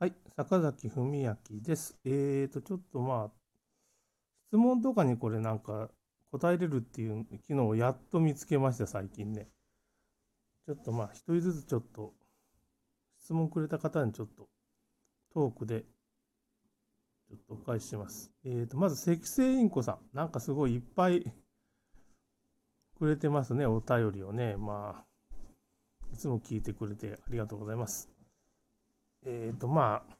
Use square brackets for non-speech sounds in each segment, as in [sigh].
はい、坂崎文明です。えーと、ちょっとまあ、質問とかにこれなんか答えれるっていう機能をやっと見つけました、最近ね。ちょっとまあ、一人ずつちょっと、質問くれた方にちょっと、トークで、ちょっとお返しします。えーと、まず、赤星インコさん。なんかすごいいっぱいくれてますね、お便りをね。まあ、いつも聞いてくれてありがとうございます。えっ、と、まあ、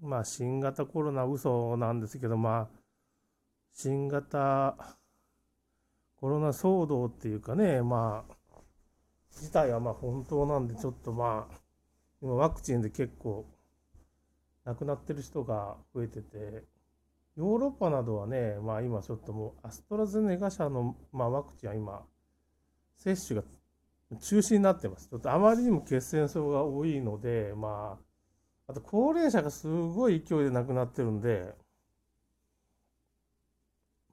まあ、新型コロナ嘘なんですけど、まあ、新型コロナ騒動っていうかね、まあ、自体はまあ本当なんで、ちょっとまあ、今ワクチンで結構亡くなってる人が増えてて、ヨーロッパなどはね、まあ今ちょっともうアストラゼネカ社の、まあ、ワクチンは今、接種が中止になってます。ちょっとあまりにも血栓症が多いので、まあ、あと高齢者がすごい勢いで亡くなってるんで、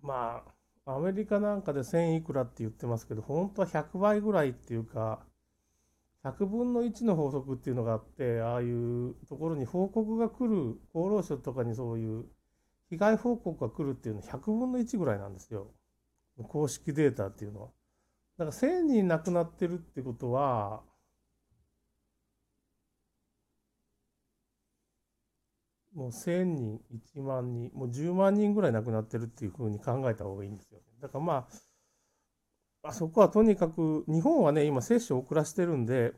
まあ、アメリカなんかで1000いくらって言ってますけど、本当は100倍ぐらいっていうか、100分の1の法則っていうのがあって、ああいうところに報告が来る、厚労省とかにそういう被害報告が来るっていうのは100分の1ぐらいなんですよ。公式データっていうのは。だから1000人亡くなってるってことは、もう1000人、1万人、もう10万人ぐらい亡くなってるっていうふうに考えた方がいいんですよ。だからまあ、あそこはとにかく、日本はね、今接種を遅らせてるんで、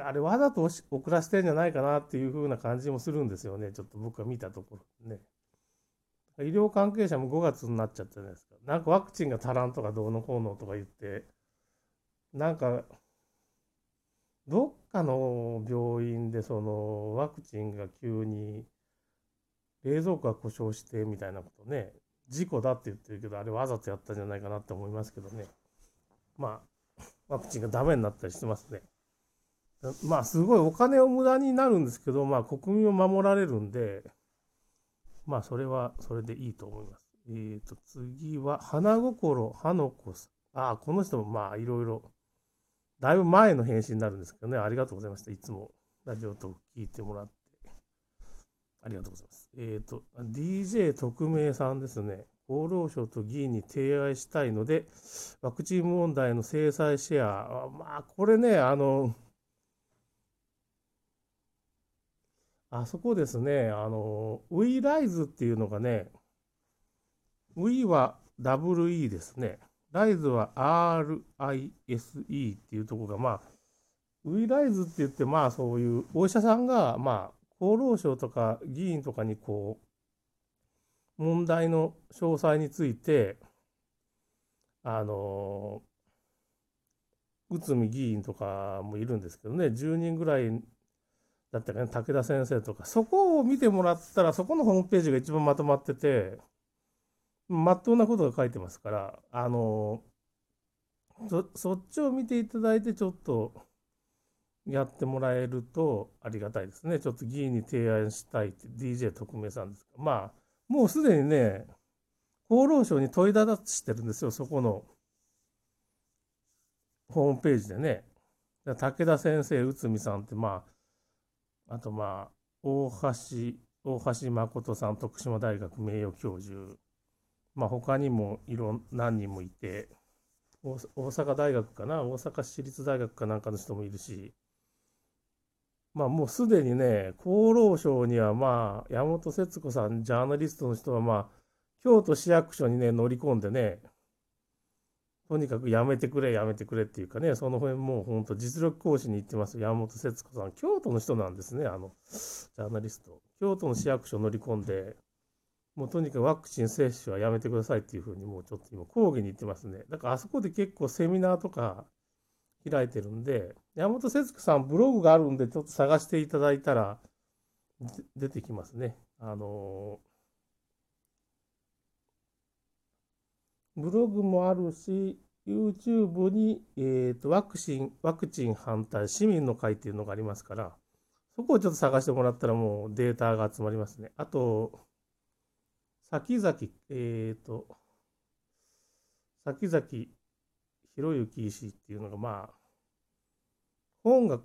あれわざと遅らせてんじゃないかなっていうふうな感じもするんですよね。ちょっと僕が見たところね。医療関係者も5月になっちゃったじゃないですか。なんかワクチンが足らんとかどうのこうのとか言って、なんか、どっかの病院でそのワクチンが急に冷蔵庫が故障してみたいなことね、事故だって言ってるけど、あれわざとやったんじゃないかなって思いますけどね。まあ、ワクチンがダメになったりしてますね。まあ、すごいお金を無駄になるんですけど、まあ、国民を守られるんで、まあ、それはそれでいいと思います。えっ、ー、と、次は、花心花子さん。ああ、この人もまあ、いろいろ、だいぶ前の返信になるんですけどね、ありがとうございました。いつもラジオトーク聞いてもらって。ありがとうございます。えっ、ー、と、DJ 特命さんですね。厚労省と議員に提案したいので、ワクチン問題の制裁シェア。まあ、これね、あの、あそこですね、あの、ウィーライズっていうのがね、ウィーは WE ですね。ライズは RISE っていうところが、まあ、ウィーライズって言って、まあそういうお医者さんが、まあ、厚労省とか議員とかにこう、問題の詳細について、あの、内海議員とかもいるんですけどね、10人ぐらいだったね、武田先生とか、そこを見てもらったら、そこのホームページが一番まとまってて、まっとうなことが書いてますから、あの、そっちを見ていただいて、ちょっとやってもらえるとありがたいですね。ちょっと議員に提案したいって DJ 特命さんですまあ、もうすでにね、厚労省に問いただしてるんですよ、そこのホームページでね。武田先生、内海さんって、まあ、あとまあ、大橋、大橋誠さん、徳島大学名誉教授、まあ他にもいろん何人もいて、大阪大学かな、大阪市立大学かなんかの人もいるし、まあもうすでにね、厚労省にはまあ、山本節子さん、ジャーナリストの人はまあ、京都市役所にね、乗り込んでね、とにかくやめてくれ、やめてくれっていうかね、その辺もう本当実力行使に行ってます、山本節子さん。京都の人なんですね、あの、ジャーナリスト。京都の市役所乗り込んで、もうとにかくワクチン接種はやめてくださいっていうふうにもうちょっと今抗議に行ってますね。だからあそこで結構セミナーとか開いてるんで、山本節子さんブログがあるんでちょっと探していただいたら出てきますね。あのブログもあるし、YouTube に、えーと、ワクチン、ワクチン反対市民の会っていうのがありますから、そこをちょっと探してもらったらもうデータが集まりますね。あと、先々、えっ、ー、と、先々、ひろゆき医師っていうのが、まあ、本が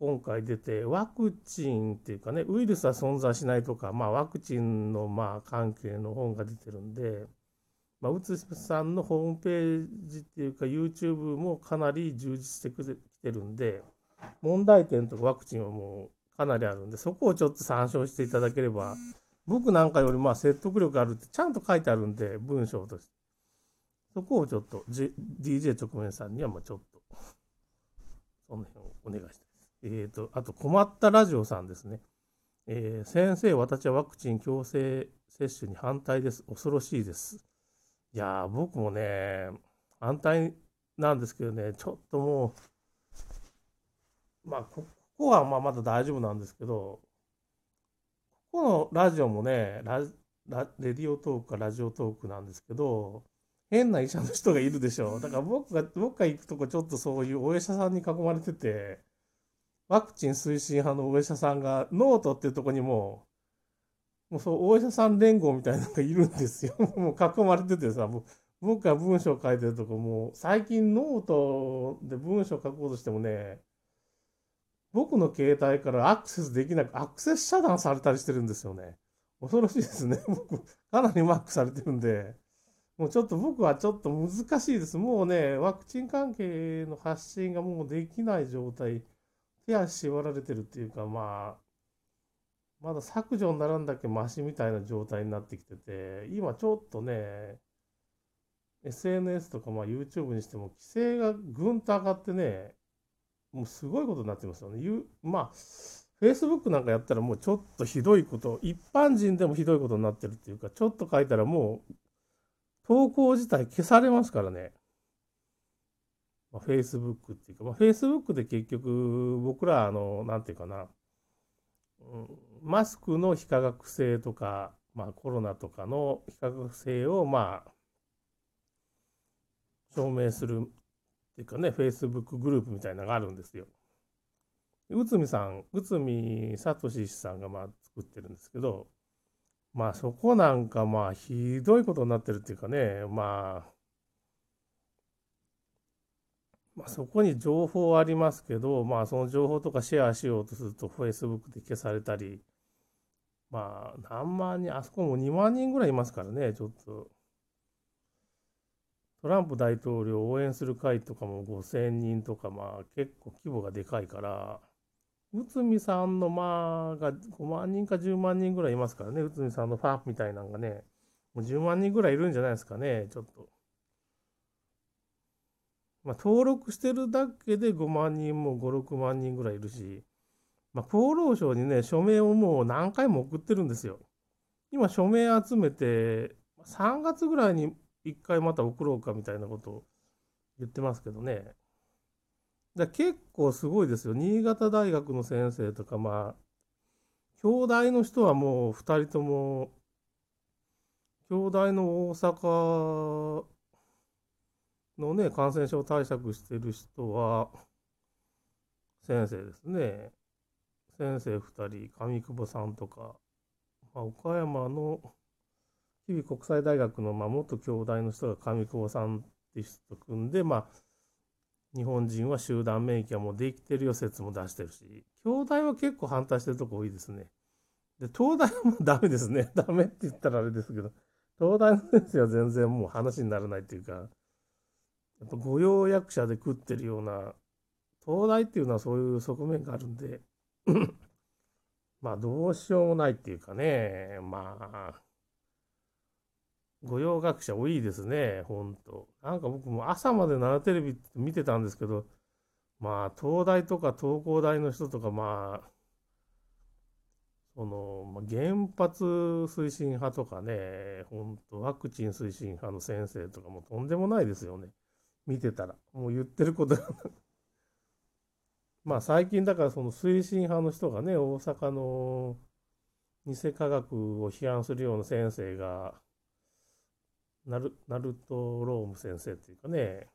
今回出て、ワクチンっていうかね、ウイルスは存在しないとか、まあ、ワクチンのまあ関係の本が出てるんで、まあ、うつさんのホームページっていうか、YouTube もかなり充実してきてるんで、問題点とかワクチンはもうかなりあるんで、そこをちょっと参照していただければ、僕なんかよりまあ説得力あるってちゃんと書いてあるんで、文章として。そこをちょっと、G、DJ 直面さんにはまあちょっと、その辺をお願いしたいです。えっ、ー、と、あと困ったラジオさんですね。えー、先生、私はワクチン強制接種に反対です。恐ろしいです。いや僕もね、反対なんですけどね、ちょっともう、まあ、ここはまあまだ大丈夫なんですけど、ここのラジオもねララ、レディオトークかラジオトークなんですけど、変な医者の人がいるでしょう。だから僕が、僕が行くとこちょっとそういうお医者さんに囲まれてて、ワクチン推進派のお医者さんが、ノートっていうとこにも、もうそう、お医者さん連合みたいなのがいるんですよ。[laughs] もう囲まれててさ、もう僕が文章書いてるとこもう、最近ノートで文章書こうとしてもね、僕の携帯からアクセスできなく、アクセス遮断されたりしてるんですよね。恐ろしいですね。[laughs] 僕、かなりマークされてるんで、もうちょっと僕はちょっと難しいです。もうね、ワクチン関係の発信がもうできない状態、手足縛られてるっていうか、まあ、まだ削除にならんだけマシみたいな状態になってきてて、今ちょっとね、SNS とかまあ YouTube にしても規制がぐんと上がってね、もうすごいことになってますよね。まあ、Facebook なんかやったらもうちょっとひどいこと、一般人でもひどいことになってるっていうか、ちょっと書いたらもう投稿自体消されますからね。まあ、Facebook っていうか、まあ、Facebook で結局僕ら、あの、なんていうかな、うん、マスクの非科学性とか、まあコロナとかの非科学性をまあ証明するっていうかね、Facebook グループみたいなのがあるんですよ。内海さん、内海聡さんがまあ作ってるんですけど、まあそこなんかまあひどいことになってるっていうかね、まあ、まあそこに情報ありますけど、まあその情報とかシェアしようとすると Facebook で消されたり、まあ何万人、あそこも2万人ぐらいいますからね、ちょっと。トランプ大統領を応援する会とかも5000人とか、まあ結構規模がでかいから、内海さんのまあが5万人か10万人ぐらいいますからね、内海さんのファンみたいなのがね、もう10万人ぐらいいるんじゃないですかね、ちょっと。まあ、登録してるだけで5万人も5、6万人ぐらいいるし、まあ、厚労省にね、署名をもう何回も送ってるんですよ。今、署名集めて、3月ぐらいに1回また送ろうかみたいなことを言ってますけどね。だ結構すごいですよ。新潟大学の先生とか、まあ、兄弟の人はもう2人とも、兄弟の大阪のね、感染症対策してる人は、先生ですね。先生2人、上久保さんとか、まあ、岡山の日々国際大学の、まあ、元兄弟の人が上久保さんって人と組んで、まあ、日本人は集団免疫はもうできてるよ説も出してるし、兄弟は結構反対してるとこ多いですね。で、東大はもうダメですね。[laughs] ダメって言ったらあれですけど、東大の先生は全然もう話にならないっていうか、やっぱ御用役者で食ってるような、東大っていうのはそういう側面があるんで [laughs] まあどうしようもないっていうかね、まあ、御用学者多いですね、ほんと。なんか僕も朝まで奈良テレビ見てたんですけど、まあ、東大とか東工大の人とか、まあ、その、まあ、原発推進派とかね、本当ワクチン推進派の先生とかもとんでもないですよね。見てたら。もう言ってることがまあ最近だからその推進派の人がね、大阪の偽科学を批判するような先生が、ナルナルト・ローム先生っていうかね、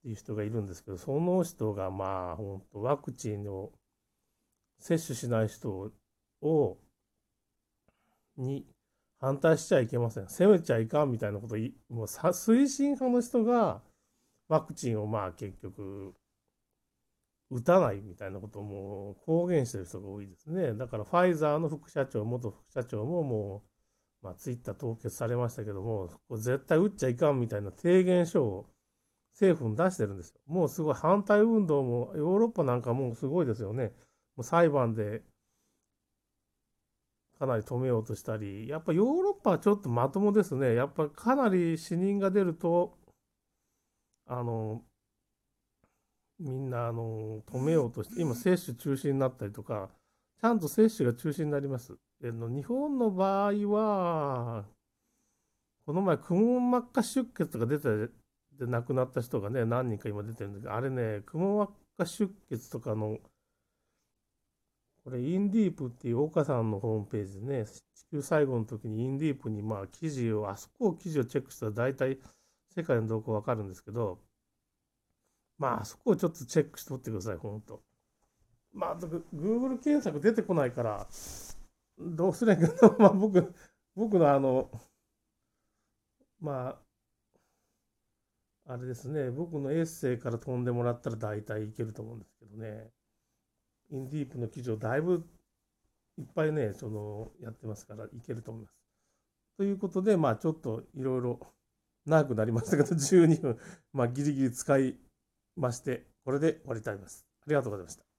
っていう人がいるんですけど、その人がまあ、本当ワクチンを接種しない人を、に反対しちゃいけません。責めちゃいかんみたいなこともう推進派の人がワクチンをまあ結局打たないみたいなことをもう公言してる人が多いですね。だからファイザーの副社長、元副社長ももう、まあ、ツイッター凍結されましたけども、これ絶対打っちゃいかんみたいな提言書を政府に出してるんですよ。もうすごい反対運動も、ヨーロッパなんかもうすごいですよね。もう裁判でかなり止めようとしたり、やっぱヨーロッパはちょっとまともですね。やっぱかなり死人が出ると、あの、みんなあの止めようとして、今、接種中止になったりとか、ちゃんと接種が中止になります。での日本の場合は、この前、くも膜下出血とか出て、で亡くなった人がね、何人か今出てるんだけど、あれね、くも膜下出血とかの、これ、インディープっていう岡さんのホームページでね、地球最後の時にインディープにまあ記事を、あそこを記事をチェックしたら大体世界の動向わかるんですけど、まあ、そこをちょっとチェックしておってください、ほんと。まあ、Google 検索出てこないから、どうすりゃいいかな。[laughs] まあ、僕、僕のあの、まあ、あれですね、僕のエッセイから飛んでもらったら大体いけると思うんですけどね。インディープの記事をだいぶいっぱいね、その、やってますからいけると思います。ということで、まあ、ちょっといろいろ長くなりましたけど、12分、まあ、ギリギリ使いまして、これで終わりたいです。ありがとうございました。